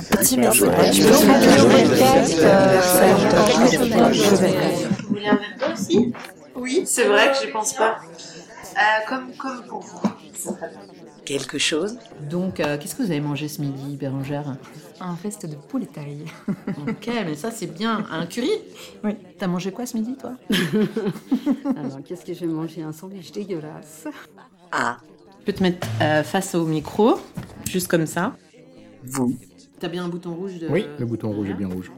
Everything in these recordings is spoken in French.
Un petit merci. Vous voulez un verre d'eau aussi Oui, c'est vrai que je pense pas. Euh, comme, comme pour vous. Quelque chose Donc, euh, qu'est-ce que vous avez mangé ce midi, Bérangère? Un fest de poulet taille. Ok, mais ça c'est bien. Un curry? Oui. T'as mangé quoi ce midi, toi? Alors, qu'est-ce que j'ai mangé? Un sandwich dégueulasse. Ah, Je peux te mettre euh, face au micro, juste comme ça. vous, T'as bien un bouton rouge de... Oui, le bouton rouge est bien rouge.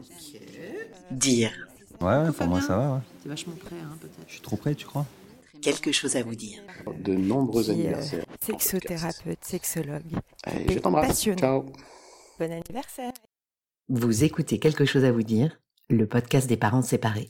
dire, Ouais, ouais, pour moi ça va, ouais. T'es vachement prêt, hein, peut-être. Je suis trop près, tu crois? Quelque chose à vous dire. De nombreux Qui, euh, anniversaires. Sexothérapeute, sexologue. Allez, je t'embrasse. Ciao. Bon anniversaire. Vous écoutez quelque chose à vous dire, le podcast des parents séparés.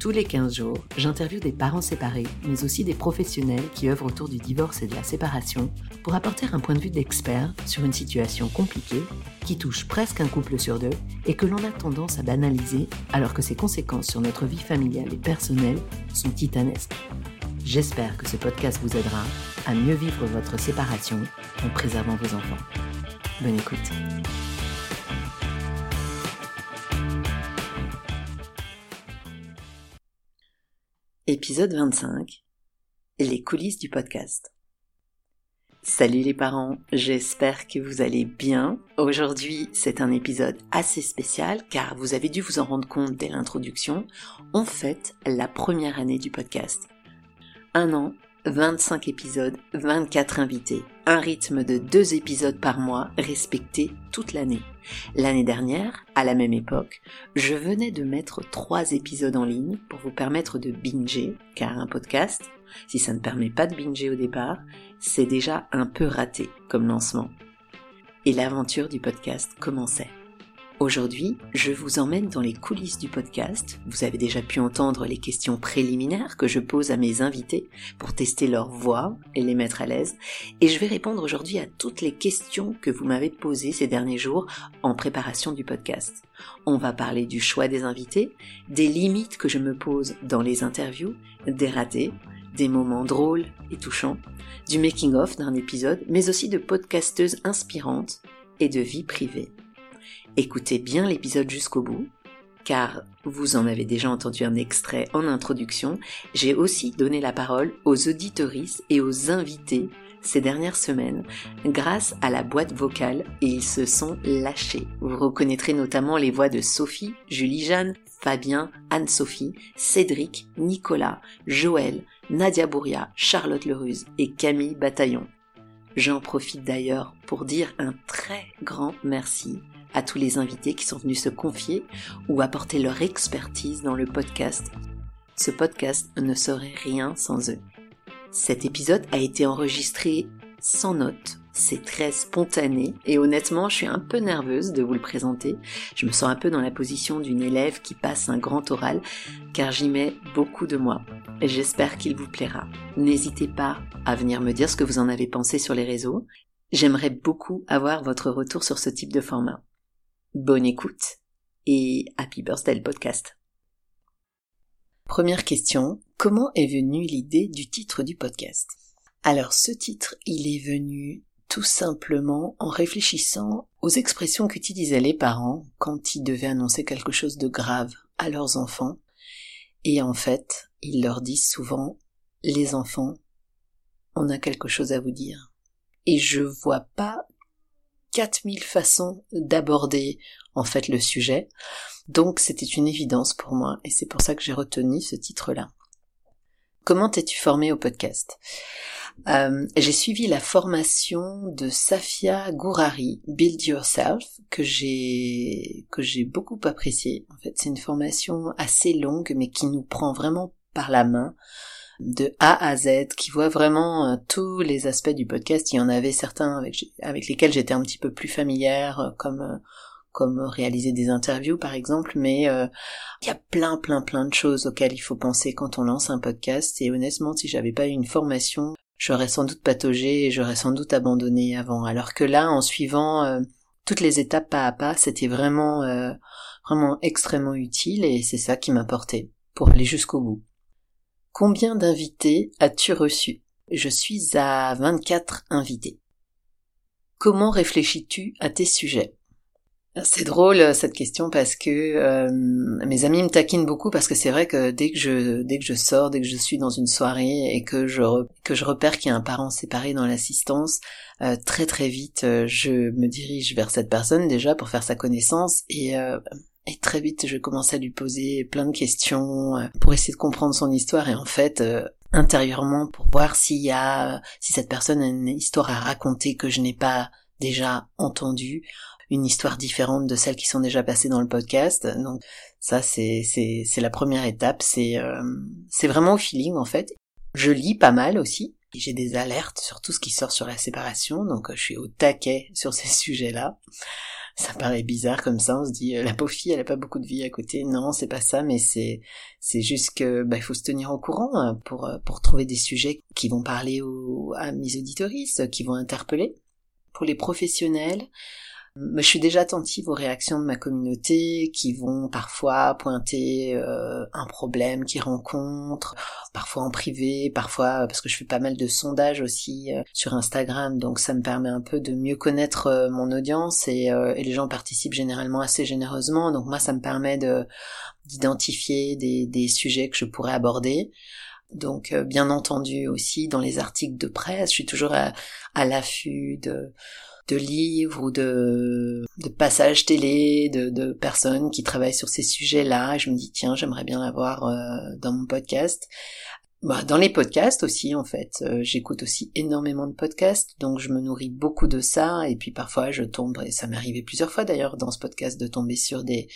Tous les 15 jours, j'interviewe des parents séparés, mais aussi des professionnels qui œuvrent autour du divorce et de la séparation pour apporter un point de vue d'expert sur une situation compliquée qui touche presque un couple sur deux et que l'on a tendance à banaliser alors que ses conséquences sur notre vie familiale et personnelle sont titanesques. J'espère que ce podcast vous aidera à mieux vivre votre séparation en préservant vos enfants. Bonne écoute. Épisode 25. Les coulisses du podcast. Salut les parents, j'espère que vous allez bien. Aujourd'hui, c'est un épisode assez spécial car vous avez dû vous en rendre compte dès l'introduction. On fête la première année du podcast. Un an, 25 épisodes, 24 invités, un rythme de deux épisodes par mois respecté toute l'année. L'année dernière, à la même époque, je venais de mettre trois épisodes en ligne pour vous permettre de binger, car un podcast, si ça ne permet pas de binger au départ, c'est déjà un peu raté comme lancement. Et l'aventure du podcast commençait. Aujourd'hui, je vous emmène dans les coulisses du podcast. Vous avez déjà pu entendre les questions préliminaires que je pose à mes invités pour tester leur voix et les mettre à l'aise. Et je vais répondre aujourd'hui à toutes les questions que vous m'avez posées ces derniers jours en préparation du podcast. On va parler du choix des invités, des limites que je me pose dans les interviews, des ratés, des moments drôles et touchants, du making-of d'un épisode, mais aussi de podcasteuses inspirantes et de vie privée. Écoutez bien l'épisode jusqu'au bout, car vous en avez déjà entendu un extrait en introduction, j'ai aussi donné la parole aux auditoristes et aux invités ces dernières semaines grâce à la boîte vocale et ils se sont lâchés. Vous reconnaîtrez notamment les voix de Sophie, Julie-Jeanne, Fabien, Anne-Sophie, Cédric, Nicolas, Joël, Nadia Bouria, Charlotte Leruse et Camille Bataillon. J'en profite d'ailleurs pour dire un très grand merci à tous les invités qui sont venus se confier ou apporter leur expertise dans le podcast. Ce podcast ne serait rien sans eux. Cet épisode a été enregistré sans notes, c'est très spontané et honnêtement je suis un peu nerveuse de vous le présenter. Je me sens un peu dans la position d'une élève qui passe un grand oral car j'y mets beaucoup de moi. J'espère qu'il vous plaira. N'hésitez pas à venir me dire ce que vous en avez pensé sur les réseaux. J'aimerais beaucoup avoir votre retour sur ce type de format. Bonne écoute et happy birthday podcast. Première question, comment est venue l'idée du titre du podcast? Alors ce titre, il est venu tout simplement en réfléchissant aux expressions qu'utilisaient les parents quand ils devaient annoncer quelque chose de grave à leurs enfants. Et en fait, ils leur disent souvent, les enfants, on a quelque chose à vous dire. Et je vois pas 4000 façons d'aborder en fait le sujet. Donc c'était une évidence pour moi et c'est pour ça que j'ai retenu ce titre-là. Comment t'es-tu formé au podcast? Euh, J'ai suivi la formation de Safia Gourari, Build Yourself, que j'ai que j'ai beaucoup apprécié. En fait, c'est une formation assez longue mais qui nous prend vraiment par la main de A à Z, qui voit vraiment euh, tous les aspects du podcast. Il y en avait certains avec, lesquels j'étais un petit peu plus familière, euh, comme euh, comme réaliser des interviews par exemple, mais il y a plein plein plein de choses auxquelles il faut penser quand on lance un podcast. Et honnêtement, si j'avais pas eu une formation, j'aurais sans doute pataugé et j'aurais sans doute abandonné avant. Alors que là, en suivant toutes les étapes pas à pas, c'était vraiment vraiment extrêmement utile et c'est ça qui m'a porté pour aller jusqu'au bout. Combien d'invités as-tu reçu Je suis à 24 invités. Comment réfléchis-tu à tes sujets? C'est drôle cette question parce que euh, mes amis me taquinent beaucoup parce que c'est vrai que dès que je dès que je sors, dès que je suis dans une soirée et que je que je repère qu'il y a un parent séparé dans l'assistance, euh, très très vite euh, je me dirige vers cette personne déjà pour faire sa connaissance et et très vite, je commence à lui poser plein de questions euh, pour essayer de comprendre son histoire et en fait, euh, intérieurement, pour voir s'il y a, si cette personne a une histoire à raconter que je n'ai pas déjà entendue, une histoire différente de celles qui sont déjà passées dans le podcast. Donc ça, c'est c'est c'est la première étape. C'est euh, c'est vraiment au feeling en fait. Je lis pas mal aussi. J'ai des alertes sur tout ce qui sort sur la séparation, donc je suis au taquet sur ces sujets-là ça paraît bizarre comme ça, on se dit euh, la pauvre fille elle a pas beaucoup de vie à côté. Non, c'est pas ça, mais c'est c'est juste que bah, faut se tenir au courant hein, pour euh, pour trouver des sujets qui vont parler aux, à mes auditoristes, qui vont interpeller. Pour les professionnels, je suis déjà attentive aux réactions de ma communauté qui vont parfois pointer euh, un problème qu'ils rencontrent, parfois en privé, parfois parce que je fais pas mal de sondages aussi euh, sur Instagram, donc ça me permet un peu de mieux connaître euh, mon audience et, et, les gens participent généralement assez généreusement, donc moi ça me permet de d'identifier des, des sujets que je pourrais aborder. Donc bien entendu aussi dans les articles de presse, je suis toujours à, à l'affût de de livres ou de, passages télé de, de personnes qui travaillent sur ces sujets-là. Je me dis tiens, j'aimerais bien l'avoir euh, dans mon podcast. Bah, dans les podcasts aussi, en fait, euh, j'écoute aussi énormément de podcasts, donc je me nourris beaucoup de ça. Et puis parfois, je tombe, et ça m'est arrivé plusieurs fois d'ailleurs dans ce podcast de tomber sur des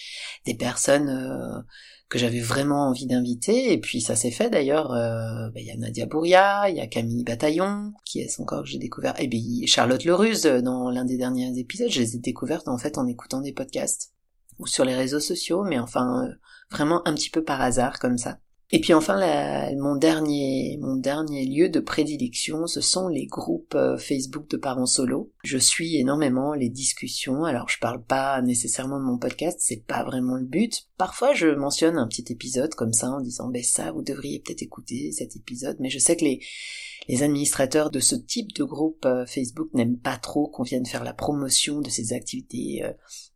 des personnes euh, que j'avais vraiment envie d'inviter. Et puis ça s'est fait d'ailleurs. Euh, bah, il y a Nadia Bouria, il y a Camille Bataillon, qui est encore que j'ai découvert. Et puis Charlotte Leruse, dans l'un des derniers épisodes, je les ai découvertes en fait en écoutant des podcasts ou sur les réseaux sociaux, mais enfin euh, vraiment un petit peu par hasard comme ça. Et puis enfin, mon dernier, mon dernier lieu de prédilection, ce sont les groupes euh, Facebook de parents solo. Je suis énormément les discussions. Alors, je parle pas nécessairement de mon podcast, c'est pas vraiment le but. Parfois, je mentionne un petit épisode comme ça en disant, ben ça, vous devriez peut-être écouter cet épisode. Mais je sais que les, les administrateurs de ce type de groupe euh, Facebook n'aiment pas trop qu'on vienne faire la promotion de ces activités euh,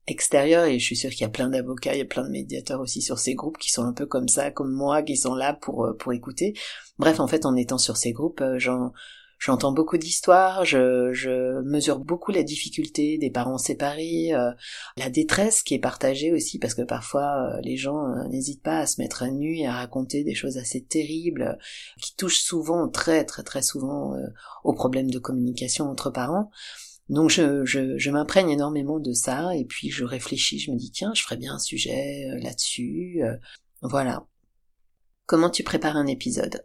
extérieures et je suis sûre qu'il y a plein d'avocats, il y a plein de médiateurs aussi sur ces groupes qui sont un peu comme ça, comme moi, qui sont là pour euh, pour écouter. Bref, en fait, en étant sur ces groupes, j'en J'entends beaucoup d'histoires, je, mesure beaucoup la difficulté des parents séparés, euh, la détresse qui est partagée aussi parce que parfois euh, les gens euh, n'hésitent pas à se mettre à nu et à raconter des choses assez terribles qui touchent souvent, très très très souvent, aux problèmes de communication entre parents. Donc je, je, je m'imprègne énormément de ça et puis je réfléchis, je me dis tiens, je ferais bien un sujet là-dessus. voilà. Comment tu prépares un épisode?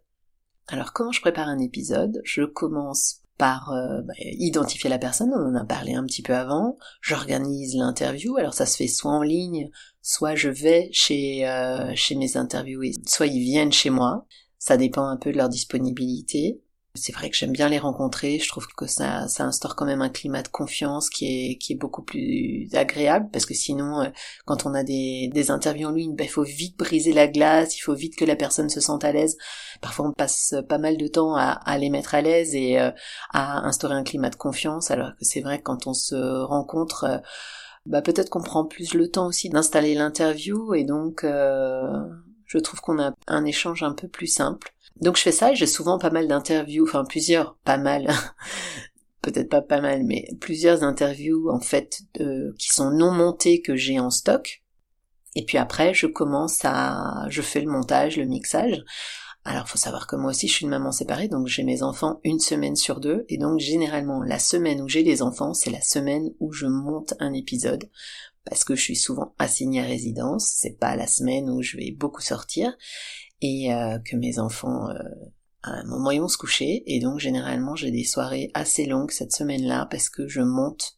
Alors comment je prépare un épisode? Je commence par euh, bah, identifier la personne, on en a parlé un petit peu avant, j'organise l'interview, alors ça se fait soit en ligne, soit je vais chez, euh, chez mes interviewés, soit ils viennent chez moi, ça dépend un peu de leur disponibilité. C'est vrai que j'aime bien les rencontrer. Je trouve que ça, ça instaure quand même un climat de confiance qui est, qui est beaucoup plus agréable parce que sinon, euh, quand on a des, des interviews en ligne, ben, il faut vite briser la glace, il faut vite que la personne se sente à l'aise. Parfois, on passe pas mal de temps à, à les mettre à l'aise et euh, à instaurer un climat de confiance, alors que c'est vrai que quand on se rencontre, euh, bah, peut-être qu'on prend plus le temps aussi d'installer l'interview et donc je trouve qu'on a un échange un peu plus simple. Donc je fais ça et j'ai souvent pas mal d'interviews, enfin plusieurs, pas mal, peut-être pas pas mal, mais plusieurs interviews en fait qui sont non montées que j'ai en stock. Et puis après, je commence à, je fais le montage, le mixage. Alors, faut savoir que moi aussi, je suis une maman séparée, donc j'ai mes enfants une semaine sur deux, et donc généralement, la semaine où j'ai les enfants, c'est la semaine où je monte un épisode, parce que je suis souvent assignée à résidence, c'est pas la semaine où je vais beaucoup sortir, et euh, que mes enfants euh, à un moment ils vont se coucher et donc généralement j'ai des soirées assez longues cette semaine-là parce que je monte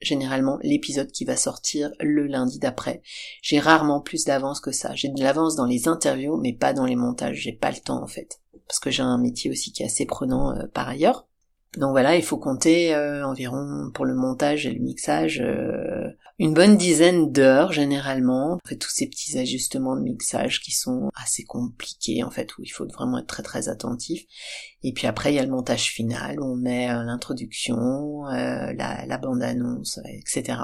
généralement l'épisode qui va sortir le lundi d'après. J'ai rarement plus d'avance que ça. J'ai de l'avance dans les interviews mais pas dans les montages. J'ai pas le temps en fait parce que j'ai un métier aussi qui est assez prenant euh, par ailleurs. Donc voilà, il faut compter euh, environ pour le montage et le mixage euh, une bonne dizaine d'heures généralement. Fait tous ces petits ajustements de mixage qui sont assez compliqués en fait, où il faut vraiment être très très attentif. Et puis après il y a le montage final où on met euh, l'introduction, la, la bande-annonce, etc.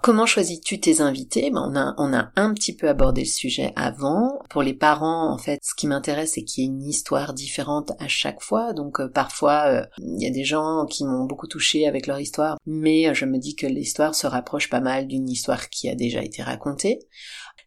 Comment choisis-tu tes invités? Ben, on, a, on a un petit peu abordé le sujet avant. Pour les parents, en fait, ce qui m'intéresse, c'est qu'il y ait une histoire différente à chaque fois. Donc euh, parfois, euh, il y a des gens qui m'ont beaucoup touché avec leur histoire, mais euh, je me dis que l'histoire se rapproche pas mal d'une histoire qui a déjà été racontée.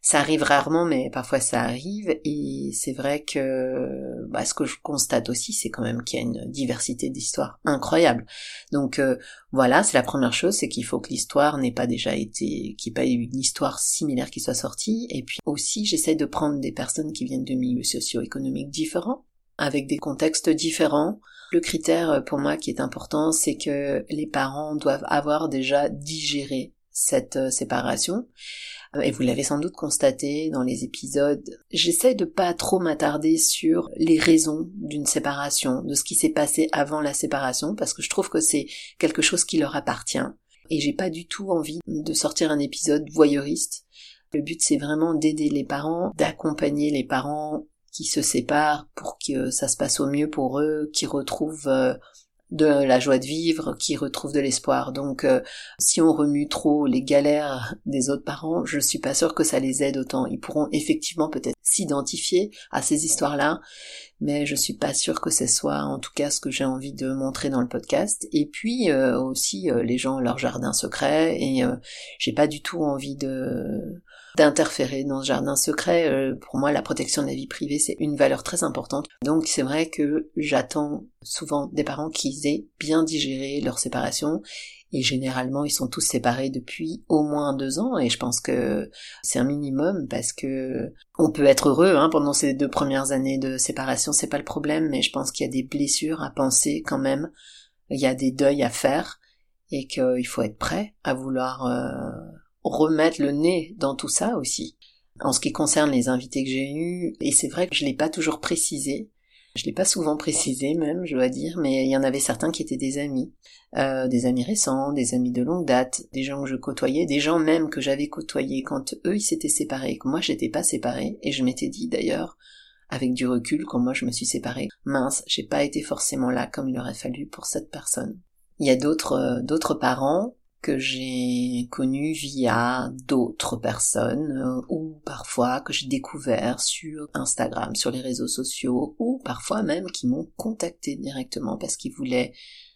Ça arrive rarement, mais parfois ça arrive. Et c'est vrai que bah, ce que je constate aussi, c'est quand même qu'il y a une diversité d'histoires incroyable. Donc euh, voilà, c'est la première chose, c'est qu'il faut que l'histoire n'ait pas déjà été, qu'il n'y ait pas eu une histoire similaire qui soit sortie. Et puis aussi, j'essaie de prendre des personnes qui viennent de milieux socio-économiques différents, avec des contextes différents. Le critère euh, pour moi qui est important, c'est que les parents doivent avoir déjà digéré cette euh, séparation et vous l'avez sans doute constaté dans les épisodes, j'essaie de pas trop m'attarder sur les raisons d'une séparation, de ce qui s'est passé avant la séparation, parce que je trouve que c'est quelque chose qui leur appartient. Et j'ai pas du tout envie de sortir un épisode voyeuriste. Le but c'est vraiment d'aider les parents, d'accompagner les parents qui se séparent pour que ça se passe au mieux pour eux, qui retrouvent euh, de la joie de vivre, qui retrouve de l'espoir. Donc euh, si on remue trop les galères des autres parents, je suis pas sûre que ça les aide autant. Ils pourront effectivement peut-être s'identifier à ces histoires-là, mais je suis pas sûre que ce soit en tout cas ce que j'ai envie de montrer dans le podcast. Et puis euh, aussi euh, les gens leur jardin secret et j'ai pas du tout envie de d'interférer dans ce jardin secret. Euh, pour moi, la protection de la vie privée, c'est une valeur très importante. Donc c'est vrai que j'attends souvent des parents qui aient bien digéré leur séparation. Et généralement, ils sont tous séparés depuis au moins deux ans, et je pense que c'est un minimum parce que on peut être heureux hein, pendant ces deux premières années de séparation, c'est pas le problème, mais je pense qu'il y a des blessures à penser quand même, il y a des deuils à faire, et qu'il faut être prêt à vouloir euh, remettre le nez dans tout ça aussi. En ce qui concerne les invités que j'ai eus, et c'est vrai que je l'ai pas toujours précisé, je l'ai pas souvent précisé même, je dois dire, mais il y en avait certains qui étaient des amis, euh, des amis récents, des amis de longue date, des gens que je côtoyais, des gens même que j'avais côtoyés quand eux ils s'étaient séparés, que moi j'étais pas séparée, et je m'étais dit d'ailleurs, avec du recul, quand moi je me suis séparée, mince, j'ai pas été forcément là comme il aurait fallu pour cette personne. Il y a d'autres euh, d'autres parents que j'ai connu via d'autres personnes euh, ou parfois que j'ai découvert sur Instagram, sur les réseaux sociaux ou parfois même qui m'ont contacté directement parce qu'ils voulaient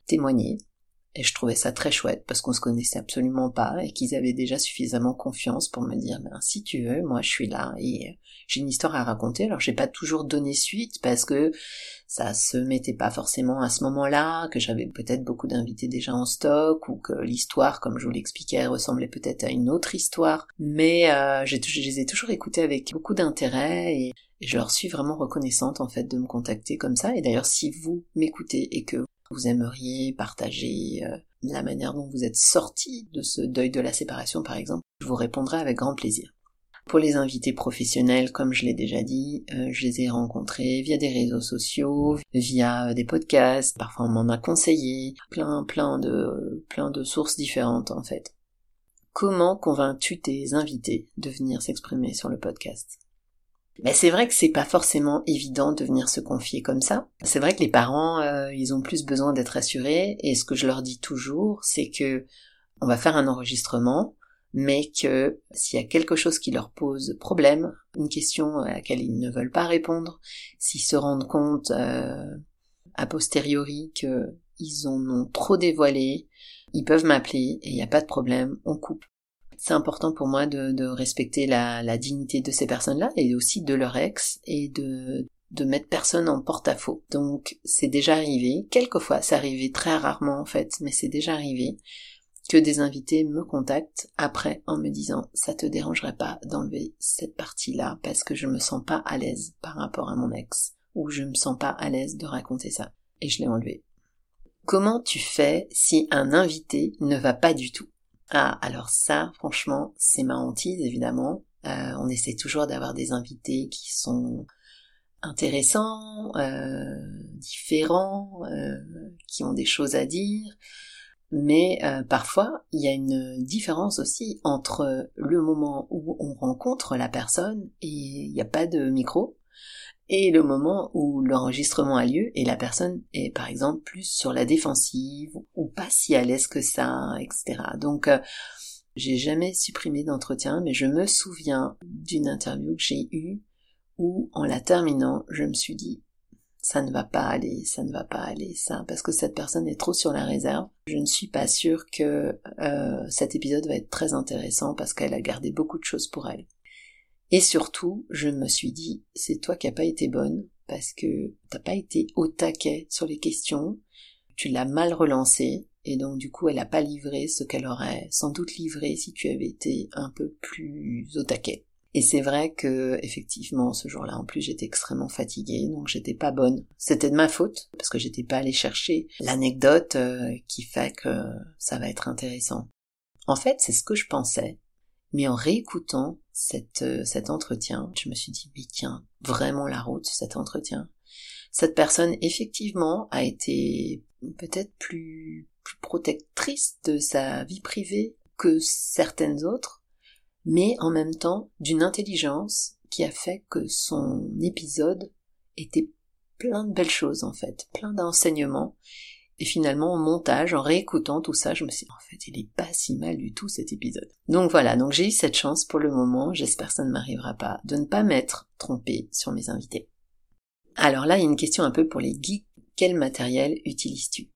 témoigner. Et je trouvais ça très chouette parce qu'on se connaissait absolument pas et qu'ils avaient déjà suffisamment confiance pour me dire ben, si tu veux, moi je suis là et j'ai une histoire à raconter. Alors j'ai pas toujours donné suite parce que ça se mettait pas forcément à ce moment-là, que j'avais peut-être beaucoup d'invités déjà en stock, ou que l'histoire, comme je vous l'expliquais, ressemblait peut-être à une autre histoire. Mais euh, je les ai toujours écoutés avec beaucoup d'intérêt et, je leur suis vraiment reconnaissante en fait de me contacter comme ça. Et d'ailleurs, si vous m'écoutez et que vous aimeriez partager euh, la manière dont vous êtes sorti de ce deuil de la séparation, par exemple, je vous répondrai avec grand plaisir. Pour les invités professionnels, comme je l'ai déjà dit, euh, je les ai rencontrés via des réseaux sociaux, via des podcasts, parfois on m'en a conseillé, plein plein de plein de sources différentes en fait. Comment convaincs-tu tes invités de venir s'exprimer sur le podcast? Mais c'est vrai que c'est pas forcément évident de venir se confier comme ça. C'est vrai que les parents, euh, ils ont plus besoin d'être assurés, et ce que je leur dis toujours, c'est que on va faire un enregistrement, mais que s'il y a quelque chose qui leur pose problème, une question à laquelle ils ne veulent pas répondre, s'ils se rendent compte euh, a posteriori qu'ils en ont trop dévoilé, ils peuvent m'appeler et il n'y a pas de problème, on coupe. C'est important pour moi de, respecter la, la, dignité de ces personnes-là et aussi de leur ex et de, de mettre personne en porte-à-faux. Donc c'est déjà arrivé, quelquefois, c'est arrivé très rarement en fait, mais c'est déjà arrivé que des invités me contactent après en me disant ça te dérangerait pas d'enlever cette partie-là parce que je me sens pas à l'aise par rapport à mon ex où je me sens pas à l'aise de raconter ça. Et je l'ai enlevé. Comment tu fais si un invité ne va pas du tout? Ah, alors ça, franchement, c'est ma hantise, évidemment. Euh, on essaie toujours d'avoir des invités qui sont intéressants, euh, différents, euh, qui ont des choses à dire. Mais parfois, il y a une différence aussi entre le moment où on rencontre la personne et il n'y a pas de micro, et le moment où l'enregistrement a lieu et la personne est par exemple plus sur la défensive ou pas si à l'aise que ça, etc. Donc euh, j'ai jamais supprimé d'entretien, mais je me souviens d'une interview que j'ai eue où en la terminant, je me suis dit ça ne va pas aller, ça ne va pas aller, ça, parce que cette personne est trop sur la réserve. Je ne suis pas sûre que euh, cet épisode va être très intéressant parce qu'elle a gardé beaucoup de choses pour elle. Et surtout, je me suis dit, c'est toi qui n'as pas été bonne parce que t'as pas été au taquet sur les questions, tu l'as mal relancée et donc du coup elle n'a pas livré ce qu'elle aurait sans doute livré si tu avais été un peu plus au taquet. Et c'est vrai que effectivement ce jour-là en plus j'étais extrêmement fatiguée donc j'étais pas bonne. C'était de ma faute parce que j'étais pas allée chercher l'anecdote euh, qui fait que ça va être intéressant. En fait c'est ce que je pensais, mais en réécoutant cette, euh, cet entretien, je me suis dit mais tiens vraiment la route cet entretien. Cette personne effectivement a été peut-être plus, plus protectrice de sa vie privée que certaines autres mais en même temps d'une intelligence qui a fait que son épisode était plein de belles choses en fait, plein d'enseignements. Et finalement, au montage, en réécoutant tout ça, je me suis dit, en fait, il est pas si mal du tout cet épisode. Donc voilà, donc j'ai eu cette chance pour le moment, j'espère que ça ne m'arrivera pas, de ne pas m'être trompée sur mes invités. Alors là, il y a une question un peu pour les geeks. Quel matériel utilises-tu?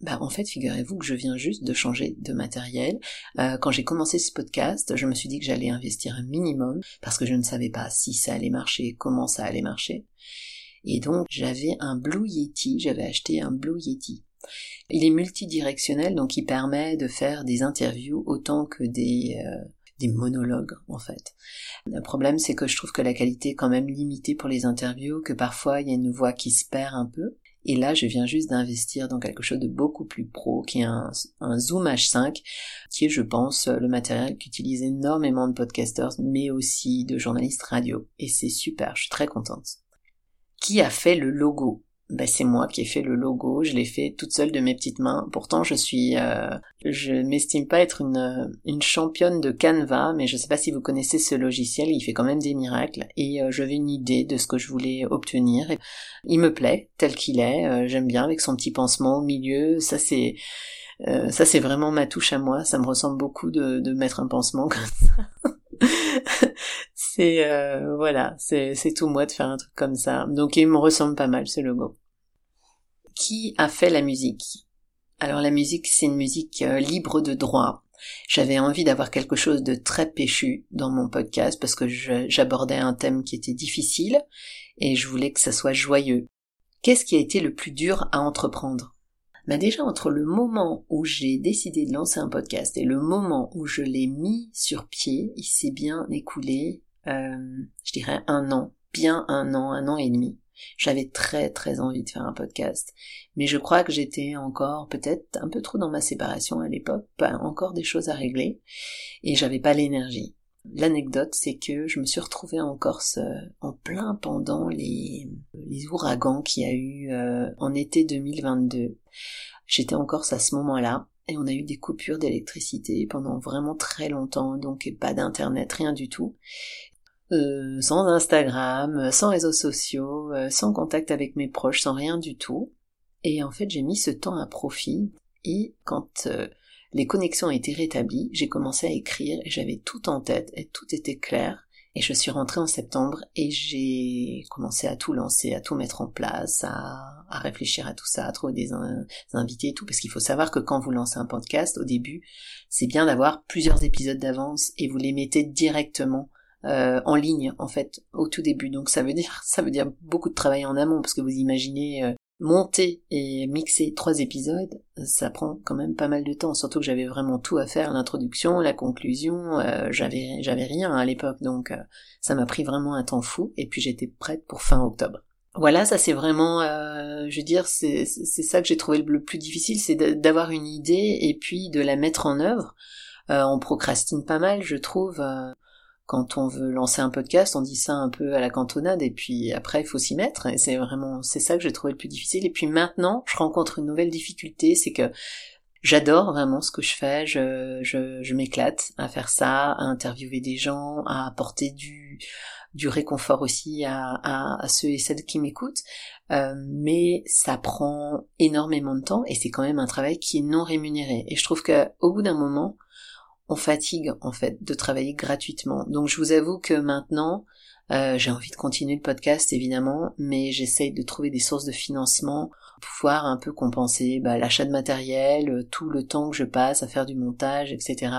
Bah en fait, figurez-vous que je viens juste de changer de matériel. Euh, quand j'ai commencé ce podcast, je me suis dit que j'allais investir un minimum parce que je ne savais pas si ça allait marcher, comment ça allait marcher. Et donc j'avais un Blue Yeti, j'avais acheté un Blue Yeti. Il est multidirectionnel, donc il permet de faire des interviews autant que des, euh, des monologues en fait. Le problème c'est que je trouve que la qualité est quand même limitée pour les interviews, que parfois il y a une voix qui se perd un peu. Et là, je viens juste d'investir dans quelque chose de beaucoup plus pro, qui est un, Zoom H5, qui est, je pense, le matériel qu'utilisent énormément de podcasters, mais aussi de journalistes radio. Et c'est super, je suis très contente. Qui a fait le logo? Ben, c'est moi qui ai fait le logo, je l'ai fait toute seule de mes petites mains. Pourtant, je suis, euh, je m'estime pas être une, une championne de Canva, mais je sais pas si vous connaissez ce logiciel, il fait quand même des miracles. Et euh, j'avais une idée de ce que je voulais obtenir. il me plaît tel qu'il est. Euh, j'aime bien avec son petit pansement au milieu. Ça c'est, euh, ça c'est vraiment ma touche à moi. Ça me ressemble beaucoup de, de mettre un pansement comme ça. c'est euh, voilà, c'est tout moi de faire un truc comme ça. Donc il me ressemble pas mal ce logo. Qui a fait la musique? Alors la musique, c'est une musique euh, libre de droit. J'avais envie d'avoir quelque chose de très péchu dans mon podcast parce que j'abordais un thème qui était difficile et je voulais que ça soit joyeux. Qu'est-ce qui a été le plus dur à entreprendre? Bah déjà entre le moment où j'ai décidé de lancer un podcast et le moment où je l'ai mis sur pied, il s'est bien écoulé, euh, je dirais un an, bien un an, un an et demi. J'avais très très envie de faire un podcast, mais je crois que j'étais encore peut-être un peu trop dans ma séparation à l'époque, encore des choses à régler, et j'avais pas l'énergie. L'anecdote, c'est que je me suis retrouvée en Corse euh, en plein pendant les, les ouragans qu'il y a eu euh, en été 2022. J'étais en Corse à ce moment-là et on a eu des coupures d'électricité pendant vraiment très longtemps, donc pas d'internet, rien du tout. Euh, sans Instagram, sans réseaux sociaux, sans contact avec mes proches, sans rien du tout. Et en fait, j'ai mis ce temps à profit. Et quand les connexions ont été rétablies, j'ai commencé à écrire et j'avais tout en tête et tout était clair. Et je suis rentrée en septembre et j'ai commencé à tout lancer, à tout mettre en place, à, réfléchir à tout ça, à trouver des, invités et tout, parce qu'il faut savoir que quand vous lancez un podcast, au début, c'est bien d'avoir plusieurs épisodes d'avance et vous les mettez directement euh, en ligne en fait au tout début. Donc ça veut dire ça veut dire beaucoup de travail en amont parce que vous imaginez euh, monter et mixer trois épisodes, ça prend quand même pas mal de temps, surtout que j'avais vraiment tout à faire, l'introduction, la conclusion, euh, j'avais j'avais rien à l'époque, donc euh, ça m'a pris vraiment un temps fou, et puis j'étais prête pour fin octobre. Voilà, ça c'est vraiment, euh, je veux dire, c'est ça que j'ai trouvé le plus difficile, c'est d'avoir une idée et puis de la mettre en œuvre. Euh, on procrastine pas mal, je trouve. euh, quand on veut lancer un podcast, on dit ça un peu à la cantonade et puis après il faut s'y mettre. Et c'est vraiment, c'est ça que j'ai trouvé le plus difficile. Et puis maintenant, je rencontre une nouvelle difficulté, c'est que J'adore vraiment ce que je fais, je, je, m'éclate à faire ça, à interviewer des gens, à apporter du, du réconfort aussi à, à, à ceux et celles qui m'écoutent, euh, mais ça prend énormément de temps et c'est quand même un travail qui est non rémunéré. Et je trouve que au bout d'un moment, on fatigue en fait de travailler gratuitement. Donc je vous avoue que maintenant, euh, j'ai envie de continuer le podcast évidemment, mais j'essaye de trouver des sources de financement pouvoir un peu compenser bah, l'achat de matériel, euh, tout le temps que je passe à faire du montage, etc.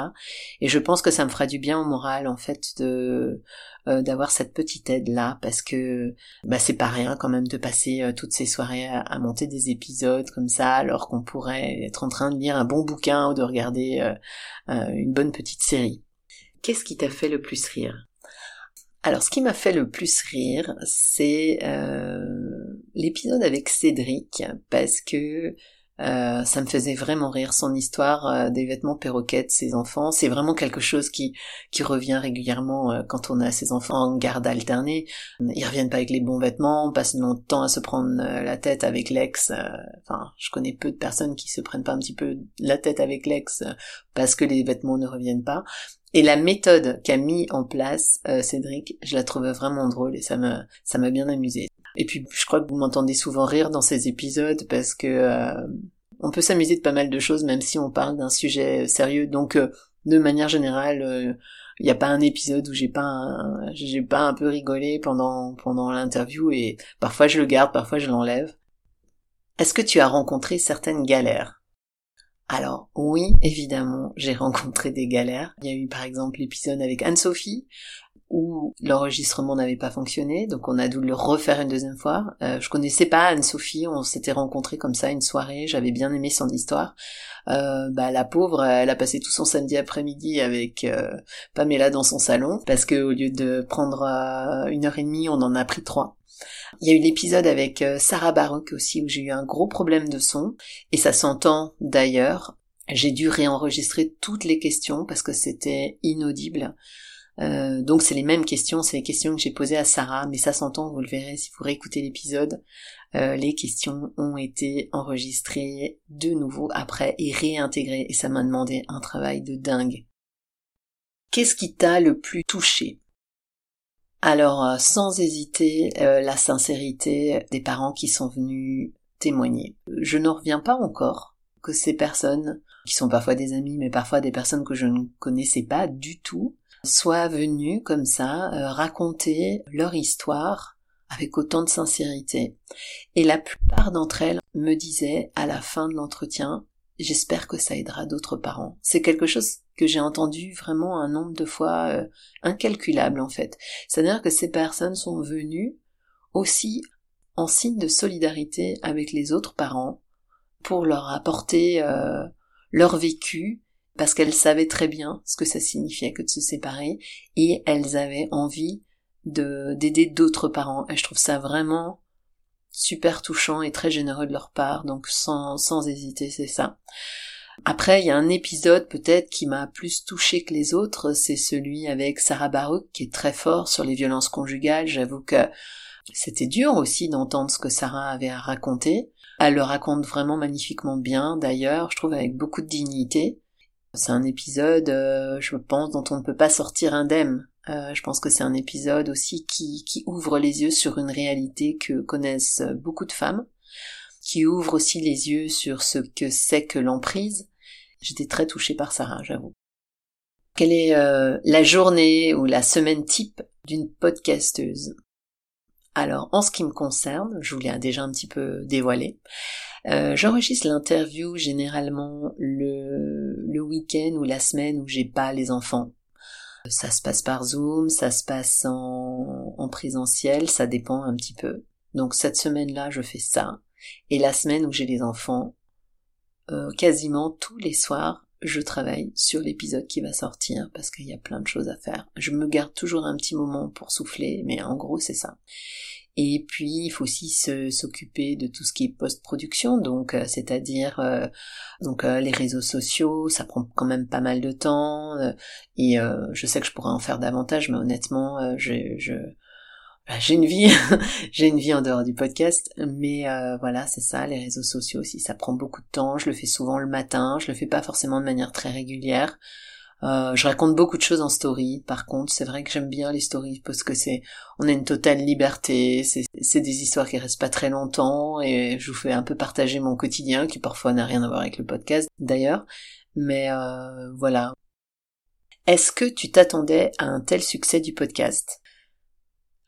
Et je pense que ça me fera du bien au moral en fait de euh, d'avoir cette petite aide là parce que bah c'est pas rien quand même de passer euh, toutes ces soirées à, monter des épisodes comme ça alors qu'on pourrait être en train de lire un bon bouquin ou de regarder une bonne petite série. Qu'est-ce qui t'a fait le plus rire? Alors, ce qui m'a fait le plus rire, c'est l'épisode avec Cédric, parce que euh, ça me faisait vraiment rire son histoire euh, des vêtements perroquets de ses enfants. C'est vraiment quelque chose qui qui revient régulièrement euh, quand on a ses enfants en garde alternée. Ils reviennent pas avec les bons vêtements, on passe longtemps à se prendre la tête avec l'ex. Enfin, je connais peu de personnes qui se prennent pas un petit peu la tête avec l'ex parce que les vêtements ne reviennent pas. Et la méthode qu'a mis en place Cédric, je la trouvais vraiment drôle et ça ça m'a bien amusé. Et puis je crois que vous m'entendez souvent rire dans ces épisodes parce que euh, on peut s'amuser de pas mal de choses même si on parle d'un sujet sérieux. Donc euh, de manière générale, il n'y a pas un épisode où j'ai pas j'ai pas un peu rigolé pendant pendant l'interview et parfois je le garde, parfois je l'enlève. Est-ce que tu as rencontré certaines galères? Alors oui, évidemment, j'ai rencontré des galères. Il y a eu par exemple l'épisode avec Anne-Sophie où l'enregistrement n'avait pas fonctionné, donc on a dû le refaire une deuxième fois. Euh, je connaissais pas Anne-Sophie, on s'était rencontrés comme ça une soirée, j'avais bien aimé son histoire. Euh, bah la pauvre, elle a passé tout son samedi après-midi avec euh, Pamela dans son salon, parce que au lieu de prendre euh, une heure et demie, on en a pris trois. Il y a eu l'épisode avec euh, Sarah Baroque aussi où j'ai eu un gros problème de son et ça s'entend d'ailleurs. J'ai dû réenregistrer toutes les questions parce que c'était inaudible. Euh, donc c'est les mêmes questions, c'est les questions que j'ai posées à Sarah, mais ça s'entend, vous le verrez si vous réécoutez l'épisode. Euh, les questions ont été enregistrées de nouveau après et réintégrées et ça m'a demandé un travail de dingue. Qu'est-ce qui t'a le plus touché? Alors, euh, sans hésiter, la sincérité des parents qui sont venus témoigner. Je n'en reviens pas encore que ces personnes, qui sont parfois des amis, mais parfois des personnes que je ne connaissais pas du tout, soient venues comme ça euh, raconter leur histoire avec autant de sincérité. Et la plupart d'entre elles me disaient à la fin de l'entretien, j'espère que ça aidera d'autres parents. C'est quelque chose que j'ai entendu vraiment un nombre de fois euh, incalculable en fait. C'est-à-dire que ces personnes sont venues aussi en signe de solidarité avec les autres parents pour leur apporter euh, leur vécu parce qu'elles savaient très bien ce que ça signifiait que de se séparer et elles avaient envie de d'aider d'autres parents et je trouve ça vraiment super touchant et très généreux de leur part donc sans sans hésiter c'est ça après, il y a un épisode peut-être qui m'a plus touché que les autres, c'est celui avec Sarah Baruch qui est très fort sur les violences conjugales. J'avoue que c'était dur aussi d'entendre ce que Sarah avait à raconter. Elle le raconte vraiment magnifiquement bien, d'ailleurs, je trouve avec beaucoup de dignité. C'est un épisode, euh, je pense, dont on ne peut pas sortir indemne. Euh, je pense que c'est un épisode aussi qui, ouvre les yeux sur une réalité que connaissent beaucoup de femmes qui ouvre aussi les yeux sur ce que c'est que l'emprise. J'étais très touchée par Sarah, j'avoue. Quelle est euh, la journée ou la semaine type d'une podcasteuse? Alors, en ce qui me concerne, je vous l'ai déjà un petit peu dévoilé, euh, j'enregistre l'interview généralement le, le week-end ou la semaine où j'ai pas les enfants. Ça se passe par Zoom, ça se passe en, en présentiel, ça dépend un petit peu. Donc cette semaine-là, je fais ça. Et la semaine où j'ai les enfants, euh, quasiment tous les soirs, je travaille sur l'épisode qui va sortir parce qu'il y a plein de choses à faire. Je me garde toujours un petit moment pour souffler, mais en gros c'est ça. Et puis il faut aussi s'occuper de tout ce qui est post-production, donc euh, c'est-à-dire euh, donc euh, les réseaux sociaux, ça prend quand même pas mal de temps. et je sais que je pourrais en faire davantage, mais honnêtement, je, je bah, j'ai une vie, j'ai une vie en dehors du podcast, mais voilà, c'est ça, les réseaux sociaux aussi, ça prend beaucoup de temps. Je le fais souvent le matin, je le fais pas forcément de manière très régulière. Euh, je raconte beaucoup de choses en story. Par contre, c'est vrai que j'aime bien les stories parce que c'est, on a une totale liberté. C'est des histoires qui restent pas très longtemps et je vous fais un peu partager mon quotidien qui parfois n'a rien à voir avec le podcast d'ailleurs. Mais euh, voilà. Est-ce que tu t'attendais à un tel succès du podcast?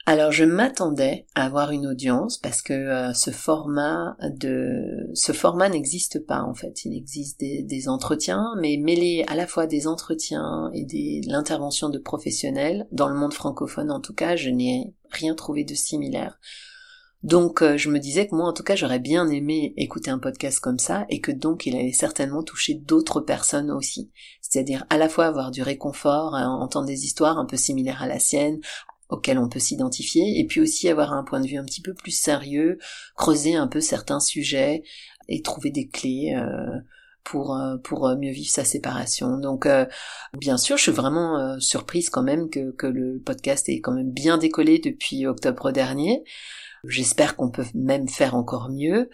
Alors je m'attendais à avoir une audience parce que euh, ce format de ce format n'existe pas en fait. Il existe des, entretiens, mais mêlés à la fois des entretiens et des l'intervention de professionnels dans le monde francophone en tout cas, je n'ai rien trouvé de similaire. Donc euh, je me disais que moi en tout cas j'aurais bien aimé écouter un podcast comme ça et que donc il allait certainement toucher d'autres personnes aussi. C'est-à-dire à la fois avoir du réconfort, entendre des histoires un peu similaires à la sienne, auquel on peut s'identifier, et puis aussi avoir un point de vue un petit peu plus sérieux, creuser un peu certains sujets et trouver des clés euh, pour euh, pour mieux vivre sa séparation. Donc euh, bien sûr, je suis vraiment surprise quand même que que le podcast ait quand même bien décollé depuis octobre dernier. J'espère qu'on peut même faire encore mieux.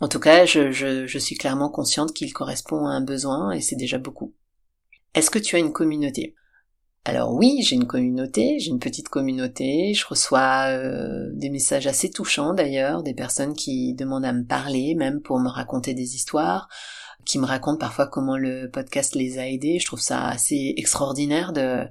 En tout cas, je, je suis clairement consciente qu'il correspond à un besoin et c'est déjà beaucoup. Est-ce que tu as une communauté? Alors oui, j'ai une communauté, j'ai une petite communauté, je reçois euh, des messages assez touchants d'ailleurs, des personnes qui demandent à me parler, même pour me raconter des histoires, qui me racontent parfois comment le podcast les a aidés. Je trouve ça assez extraordinaire de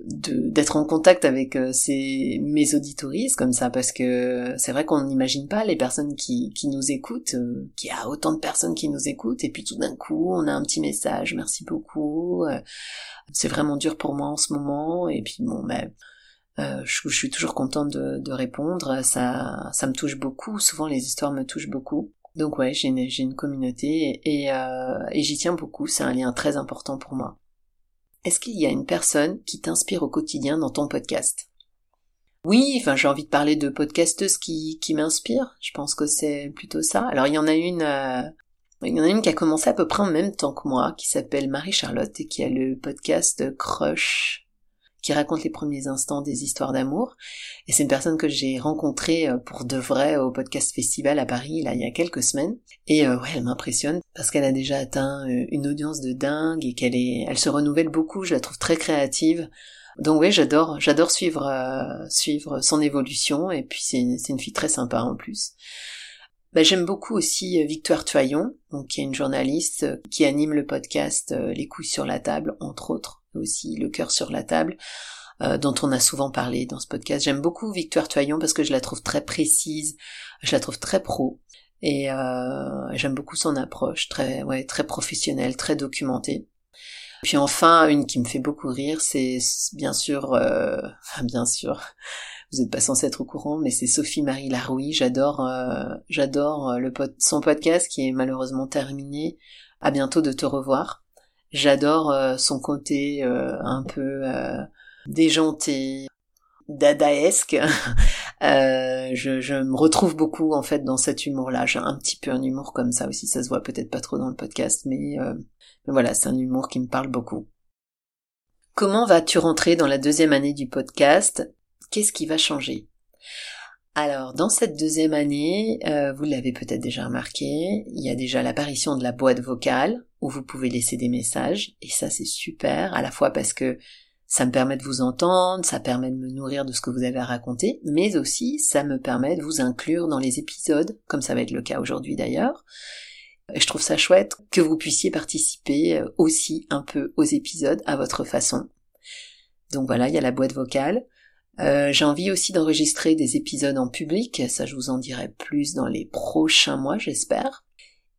d'être en contact avec euh, ces mes auditoristes comme ça parce que c'est vrai qu'on n'imagine pas les personnes qui, qui nous écoutent euh, qu'il y a autant de personnes qui nous écoutent et puis tout d'un coup on a un petit message merci beaucoup c'est vraiment dur pour moi en ce moment et puis bon ben euh, je, suis toujours contente de, de, répondre ça ça me touche beaucoup souvent les histoires me touchent beaucoup. Donc ouais j'ai une, une communauté et, euh, et j'y tiens beaucoup c'est un lien très important pour moi est-ce qu'il y a une personne qui t'inspire au quotidien dans ton podcast? Oui, enfin j'ai envie de parler de podcasteuses qui, m'inspirent. Je pense que c'est plutôt ça. Alors il y en a une euh, il y en a une qui a commencé à peu près en même temps que moi, qui s'appelle Marie-Charlotte et qui a le podcast Crush, qui raconte les premiers instants des histoires d'amour. Et c'est une personne que j'ai rencontrée euh, pour de vrai au podcast festival à Paris, là, il y a quelques semaines. Et euh, ouais, elle m'impressionne parce qu'elle a déjà atteint euh, une audience de dingue et qu'elle est, elle se renouvelle beaucoup. Je la trouve très créative. Donc oui, j'adore, j'adore suivre, suivre son évolution. Et puis c'est, c'est une fille très sympa en plus. Bah, j'aime beaucoup aussi euh, Victoire Toyon, donc qui est une journaliste euh, qui anime le podcast euh, Les couilles sur la table, entre autres, aussi Le cœur sur la table, dont on a souvent parlé dans ce podcast. J'aime beaucoup Victoire Toyon parce que je la trouve très précise, je la trouve très pro, et j'aime beaucoup son approche, très ouais, très professionnelle, très documentée. Puis enfin, une qui me fait beaucoup rire, c'est bien sûr, bien sûr, vous n'êtes pas censé être au courant, mais c'est Sophie-Marie Laroui. J'adore, euh, j'adore euh, le son podcast qui est malheureusement terminé. À bientôt de te revoir. J'adore euh, son côté un peu déjanté, dadaesque. je, je, me retrouve beaucoup en fait dans cet humour-là. J'ai un petit peu un humour comme ça aussi. Ça se voit peut-être pas trop dans le podcast, mais, mais voilà, c'est un humour qui me parle beaucoup. Comment vas-tu rentrer dans la deuxième année du podcast? Qu'est-ce qui va changer? Alors, dans cette deuxième année, euh, vous l'avez peut-être déjà remarqué, il y a déjà l'apparition de la boîte vocale, où vous pouvez laisser des messages, et ça c'est super, à la fois parce que ça me permet de vous entendre, ça permet de me nourrir de ce que vous avez à raconter, mais aussi ça me permet de vous inclure dans les épisodes, comme ça va être le cas aujourd'hui d'ailleurs. Je trouve ça chouette que vous puissiez participer euh, aussi un peu aux épisodes à votre façon. Donc voilà, il y a la boîte vocale. Euh, j'ai envie aussi d'enregistrer des épisodes en public, ça je vous en dirai plus dans les prochains mois j'espère.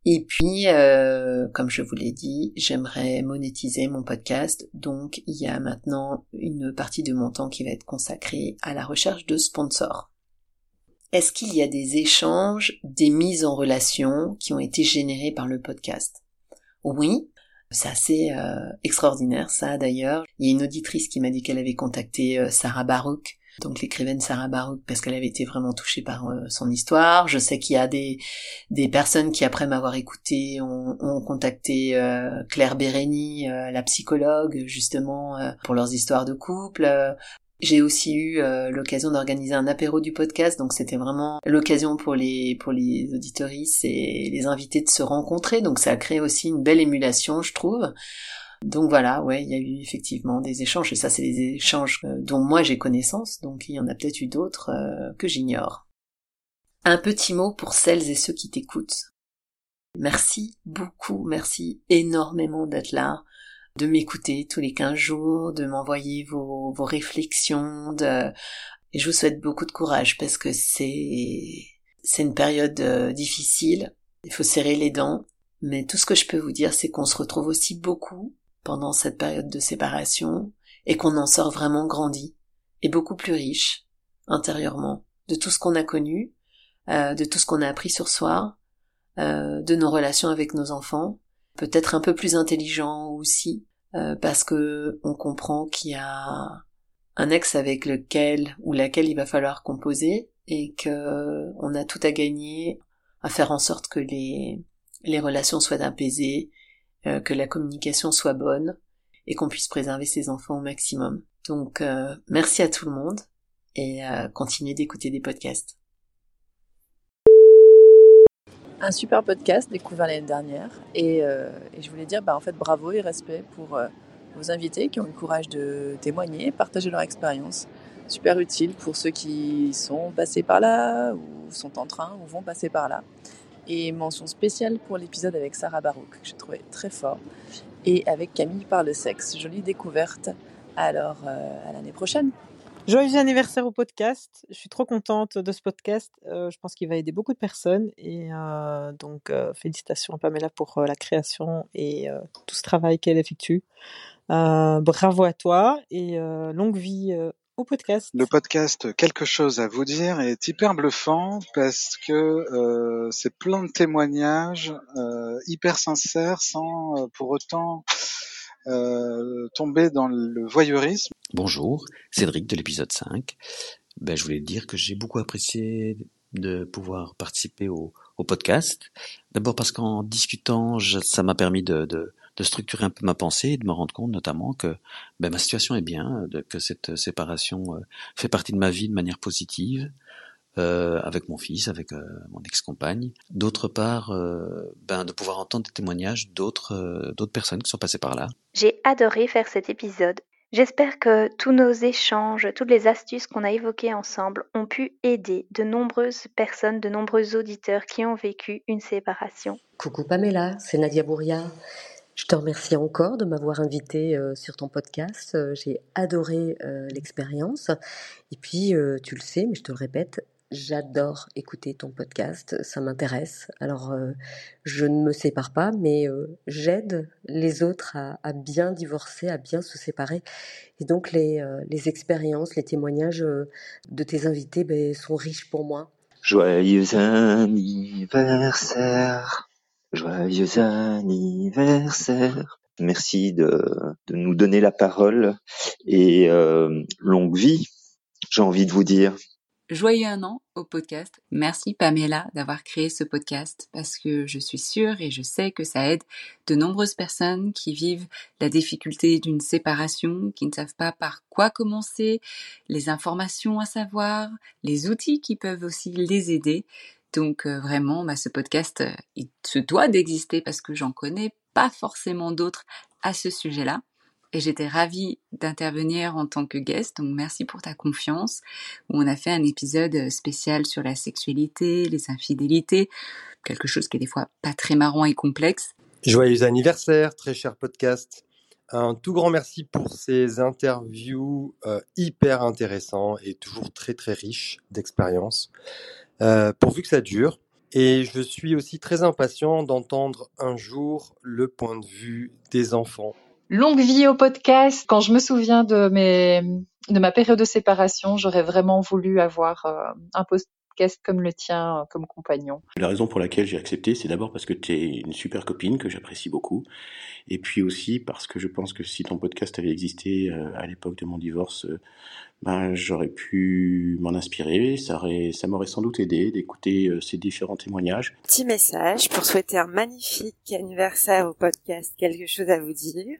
Et puis, euh, comme je vous l'ai dit, j'aimerais monétiser mon podcast, donc il y a maintenant une partie de mon temps qui va être consacrée à la recherche de sponsors. Est-ce qu'il y a des échanges, des mises en relation qui ont été générées par le podcast? Oui, C'est assez euh, extraordinaire ça d'ailleurs. Il y a une auditrice qui m'a dit qu'elle avait contacté euh, Sarah Baruch, donc l'écrivaine Sarah Baruch, parce qu'elle avait été vraiment touchée par euh, son histoire. Je sais qu'il y a des, des personnes qui, après m'avoir écouté, ont, ont contacté Claire Bérény, la psychologue, justement, pour leurs histoires de couple. J'ai aussi eu l'occasion d'organiser un apéro du podcast, donc c'était vraiment l'occasion pour les pour les auditoristes et les invités de se rencontrer. Donc ça a créé aussi une belle émulation, je trouve. Donc voilà, ouais, il y a eu effectivement des échanges, et ça c'est des échanges dont moi j'ai connaissance, donc il y en a peut-être eu d'autres que j'ignore. Un petit mot pour celles et ceux qui t'écoutent. Merci beaucoup, merci énormément d'être là, de m'écouter tous les 15 jours, de m'envoyer vos, vos réflexions, de... et je vous souhaite beaucoup de courage parce que c'est c'est une période euh, difficile, il faut serrer les dents, mais tout ce que je peux vous dire c'est qu'on se retrouve aussi beaucoup pendant cette période de séparation et qu'on en sort vraiment grandi et beaucoup plus riche intérieurement de tout ce qu'on a connu, euh, de tout ce qu'on a appris sur soi, euh, de nos relations avec nos enfants, peut-être un peu plus intelligent aussi, euh, parce que on comprend qu'il y a un ex avec lequel ou laquelle il va falloir composer et que on a tout à gagner à faire en sorte que les les relations soient apaisées, euh, que la communication soit bonne et qu'on puisse préserver ses enfants au maximum. Donc euh, merci à tout le monde et continuez d'écouter des podcasts un super podcast découvert l'année dernière et, euh, et, je voulais dire bah, en fait bravo et respect pour euh, vos invités qui ont eu le courage de témoigner, partager leur expérience. Super utile pour ceux qui sont passés par là ou sont en train ou vont passer par là. Et mention spéciale pour l'épisode avec Sarah Barouk que j'ai trouvé très fort et avec Camille par le sexe. Jolie découverte. Alors euh, à l'année prochaine. Joyeux anniversaire au podcast. Je suis trop contente de ce podcast. Euh, je pense qu'il va aider beaucoup de personnes. Et euh, donc, euh, félicitations à Pamela pour la création et tout ce travail qu'elle effectue. bravo à toi et longue vie au podcast. Le podcast Quelque chose à vous dire est hyper bluffant parce que c'est plein de témoignages hyper sincères sans pour autant euh, tomber dans le voyeurisme. Bonjour, Cédric de l'épisode 5. Ben, je voulais dire que j'ai beaucoup apprécié de pouvoir participer au, podcast. D'abord parce qu'en discutant, ça m'a permis de, structurer un peu ma pensée et de me rendre compte notamment que ben, ma situation est bien, de, que cette séparation euh, fait partie de ma vie de manière positive, euh, avec mon fils, avec euh, mon ex-compagne. D'autre part, euh, ben, de pouvoir entendre des témoignages d'autres d'autres personnes qui sont passées par là. J'ai adoré faire cet épisode. J'espère que tous nos échanges, toutes les astuces qu'on a évoquées ensemble ont pu aider de nombreuses personnes, de nombreux auditeurs qui ont vécu une séparation. Coucou Pamela, c'est Nadia Bouria. Je te remercie encore de m'avoir invité sur ton podcast. J'ai adoré l'expérience. Et puis, tu le sais, mais je te le répète, J'adore écouter ton podcast, ça m'intéresse. Alors, euh, je ne me sépare pas, mais euh, j'aide les autres à, bien divorcer, à bien se séparer. Et donc, les, euh, les expériences, les témoignages de tes invités ben, sont riches pour moi. Joyeux anniversaire, joyeux anniversaire. Merci de, de nous donner la parole et longue vie, j'ai envie de vous dire. Joyeux un an au podcast. Merci Pamela d'avoir créé ce podcast parce que je suis sûre et je sais que ça aide de nombreuses personnes qui vivent la difficulté d'une séparation, qui ne savent pas par quoi commencer, les informations à savoir, les outils qui peuvent aussi les aider. Donc euh, vraiment, bah, ce podcast, euh, il se doit d'exister parce que j'en connais pas forcément d'autres à ce sujet-là et j'étais ravie d'intervenir en tant que guest. Donc merci pour ta confiance. Où on a fait un épisode spécial sur la sexualité, les infidélités, quelque chose qui est des fois pas très marrant et complexe. Joyeux anniversaire, très cher podcast. Un tout grand merci pour ces interviews euh, hyper intéressants et toujours très très riches d'expériences. Euh, pourvu que ça dure. Et je suis aussi très impatient d'entendre un jour le point de vue des enfants Longue vie au podcast. Quand je me souviens de mes de ma période de séparation, j'aurais vraiment voulu avoir euh, un podcast comme le tien, comme compagnon. La raison pour laquelle j'ai accepté, c'est d'abord parce que tu es une super copine que j'apprécie beaucoup, et puis aussi parce que je pense que si ton podcast avait existé à l'époque de mon divorce, ben, j'aurais pu m'en inspirer, ça, aurait, ça m'aurait sans doute aidé d'écouter ces différents témoignages. Petit message pour souhaiter un magnifique anniversaire au podcast Quelque chose à vous dire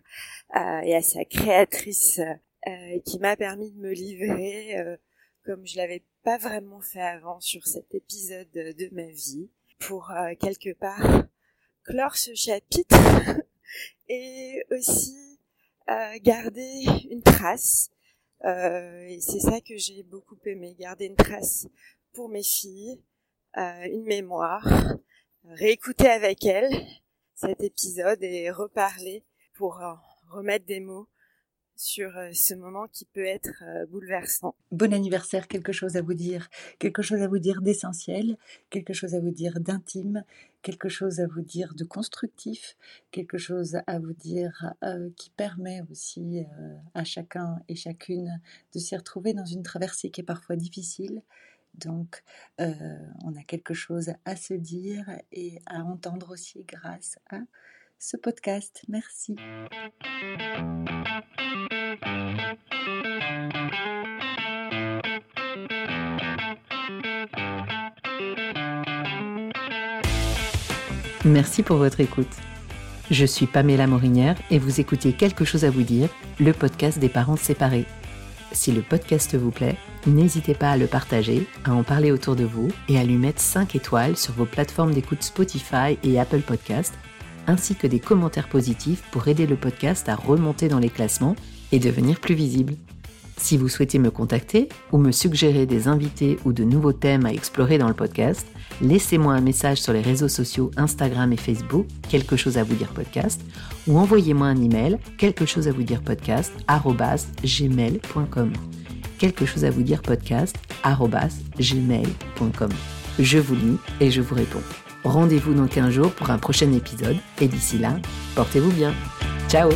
euh, et à sa créatrice euh, qui m'a permis de me livrer euh, comme je l'avais pas vraiment fait avant sur cet épisode de ma vie. Pour quelque part clore ce chapitre et aussi garder une trace euh, et c'est ça que j'ai beaucoup aimé, garder une trace pour mes filles, euh, une mémoire, réécouter avec elles cet épisode et reparler pour euh, remettre des mots sur ce moment qui peut être bouleversant. Bon anniversaire, quelque chose à vous dire, quelque chose à vous dire d'essentiel, quelque chose à vous dire d'intime, quelque chose à vous dire de constructif, quelque chose à vous dire qui permet aussi à chacun et chacune de s'y retrouver dans une traversée qui est parfois difficile. Donc, on a quelque chose à se dire et à entendre aussi grâce à ce podcast. Merci. Merci pour votre écoute. Je suis Pamela Morinière et vous écoutez Quelque chose à vous dire, le podcast des parents séparés. Si le podcast vous plaît, n'hésitez pas à le partager, à en parler autour de vous et à lui mettre 5 étoiles sur vos plateformes d'écoute Spotify et Apple Podcast ainsi que des commentaires positifs pour aider le podcast à remonter dans les classements et devenir plus visible. Si vous souhaitez me contacter ou me suggérer des invités ou de nouveaux thèmes à explorer dans le podcast, laissez-moi un message sur les réseaux sociaux Instagram et Facebook, quelque chose à vous dire podcast, ou envoyez-moi un email, quelque chose à vous dire podcast, gmail.com. Quelque chose à vous dire podcast, gmail.com. Je vous lis et je vous réponds. Rendez-vous dans 15 jours pour un prochain épisode et d'ici là, portez-vous bien. Ciao